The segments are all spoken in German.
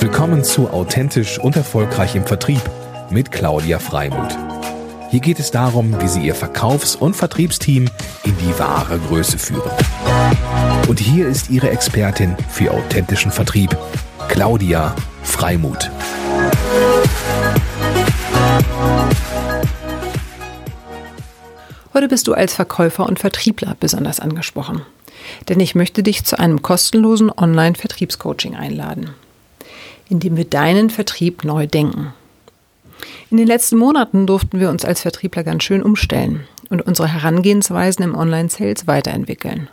Willkommen zu Authentisch und Erfolgreich im Vertrieb mit Claudia Freimuth. Hier geht es darum, wie Sie Ihr Verkaufs- und Vertriebsteam in die wahre Größe führen. Und hier ist Ihre Expertin für authentischen Vertrieb, Claudia Freimuth. Heute bist du als Verkäufer und Vertriebler besonders angesprochen. Denn ich möchte dich zu einem kostenlosen Online-Vertriebscoaching einladen indem wir deinen Vertrieb neu denken. In den letzten Monaten durften wir uns als Vertriebler ganz schön umstellen und unsere Herangehensweisen im Online-Sales weiterentwickeln.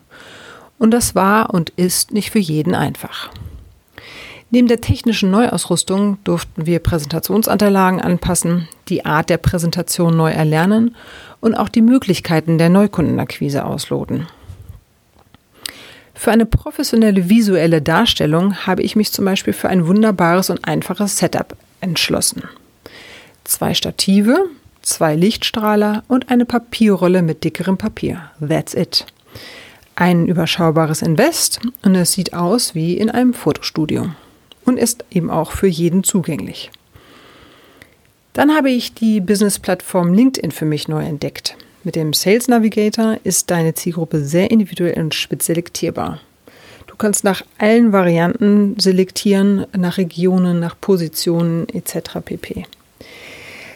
Und das war und ist nicht für jeden einfach. Neben der technischen Neuausrüstung durften wir Präsentationsunterlagen anpassen, die Art der Präsentation neu erlernen und auch die Möglichkeiten der Neukundenakquise ausloten. Für eine professionelle visuelle Darstellung habe ich mich zum Beispiel für ein wunderbares und einfaches Setup entschlossen. Zwei Stative, zwei Lichtstrahler und eine Papierrolle mit dickerem Papier. That's it. Ein überschaubares Invest und es sieht aus wie in einem Fotostudio und ist eben auch für jeden zugänglich. Dann habe ich die Business-Plattform LinkedIn für mich neu entdeckt. Mit dem Sales Navigator ist deine Zielgruppe sehr individuell und spitz selektierbar. Du kannst nach allen Varianten selektieren, nach Regionen, nach Positionen etc. pp.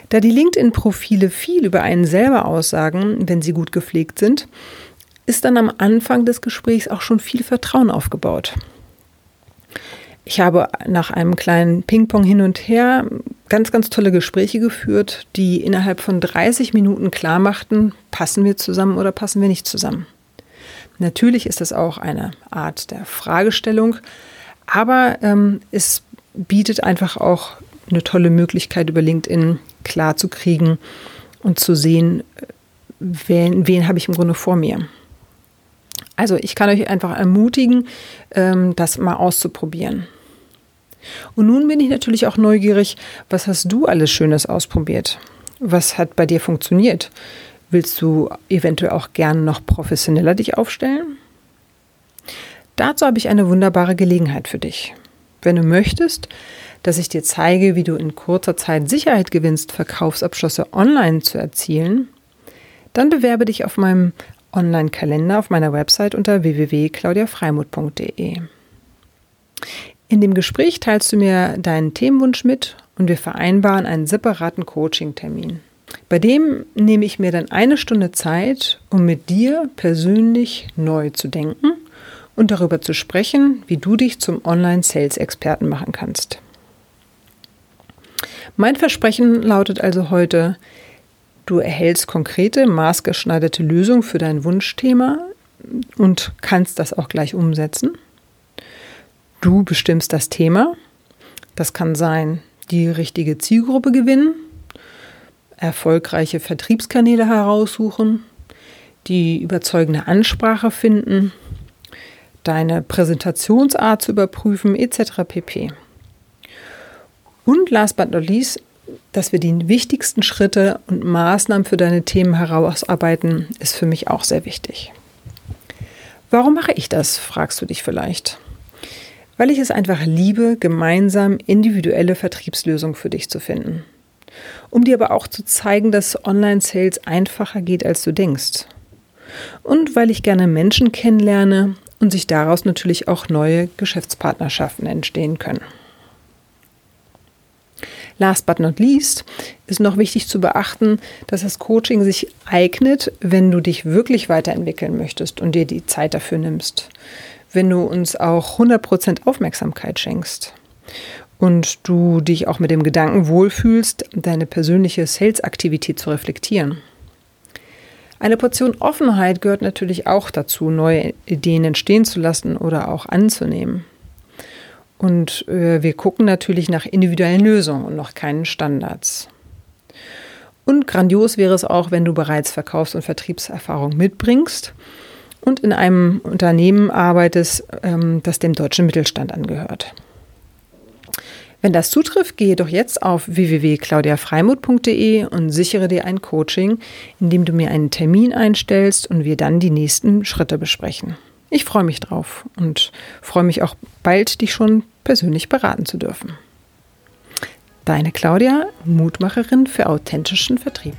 Da die LinkedIn-Profile viel über einen selber aussagen, wenn sie gut gepflegt sind, ist dann am Anfang des Gesprächs auch schon viel Vertrauen aufgebaut. Ich habe nach einem kleinen Ping-Pong hin und her ganz, ganz tolle Gespräche geführt, die innerhalb von 30 Minuten klar machten, passen wir zusammen oder passen wir nicht zusammen. Natürlich ist das auch eine Art der Fragestellung, aber ähm, es bietet einfach auch eine tolle Möglichkeit über LinkedIn klar zu kriegen und zu sehen, wen, wen habe ich im Grunde vor mir. Also ich kann euch einfach ermutigen, ähm, das mal auszuprobieren. Und nun bin ich natürlich auch neugierig, was hast du alles Schönes ausprobiert? Was hat bei dir funktioniert? Willst du eventuell auch gern noch professioneller dich aufstellen? Dazu habe ich eine wunderbare Gelegenheit für dich. Wenn du möchtest, dass ich dir zeige, wie du in kurzer Zeit Sicherheit gewinnst, Verkaufsabschlüsse online zu erzielen, dann bewerbe dich auf meinem Online-Kalender auf meiner Website unter www.claudiafreimut.de. In dem Gespräch teilst du mir deinen Themenwunsch mit und wir vereinbaren einen separaten Coaching-Termin. Bei dem nehme ich mir dann eine Stunde Zeit, um mit dir persönlich neu zu denken und darüber zu sprechen, wie du dich zum Online-Sales-Experten machen kannst. Mein Versprechen lautet also heute, Du erhältst konkrete, maßgeschneiderte Lösungen für dein Wunschthema und kannst das auch gleich umsetzen. Du bestimmst das Thema. Das kann sein, die richtige Zielgruppe gewinnen, erfolgreiche Vertriebskanäle heraussuchen, die überzeugende Ansprache finden, deine Präsentationsart zu überprüfen, etc. pp. Und last but not least, dass wir die wichtigsten Schritte und Maßnahmen für deine Themen herausarbeiten, ist für mich auch sehr wichtig. Warum mache ich das, fragst du dich vielleicht. Weil ich es einfach liebe, gemeinsam individuelle Vertriebslösungen für dich zu finden. Um dir aber auch zu zeigen, dass Online-Sales einfacher geht, als du denkst. Und weil ich gerne Menschen kennenlerne und sich daraus natürlich auch neue Geschäftspartnerschaften entstehen können. Last but not least ist noch wichtig zu beachten, dass das Coaching sich eignet, wenn du dich wirklich weiterentwickeln möchtest und dir die Zeit dafür nimmst. Wenn du uns auch 100% Aufmerksamkeit schenkst und du dich auch mit dem Gedanken wohlfühlst, deine persönliche Sales-Aktivität zu reflektieren. Eine Portion Offenheit gehört natürlich auch dazu, neue Ideen entstehen zu lassen oder auch anzunehmen. Und äh, wir gucken natürlich nach individuellen Lösungen und noch keinen Standards. Und grandios wäre es auch, wenn du bereits Verkaufs- und Vertriebserfahrung mitbringst und in einem Unternehmen arbeitest, ähm, das dem deutschen Mittelstand angehört. Wenn das zutrifft, gehe doch jetzt auf www.claudiafreimut.de und sichere dir ein Coaching, in dem du mir einen Termin einstellst und wir dann die nächsten Schritte besprechen. Ich freue mich drauf und freue mich auch bald, dich schon persönlich beraten zu dürfen. Deine Claudia, Mutmacherin für authentischen Vertrieb.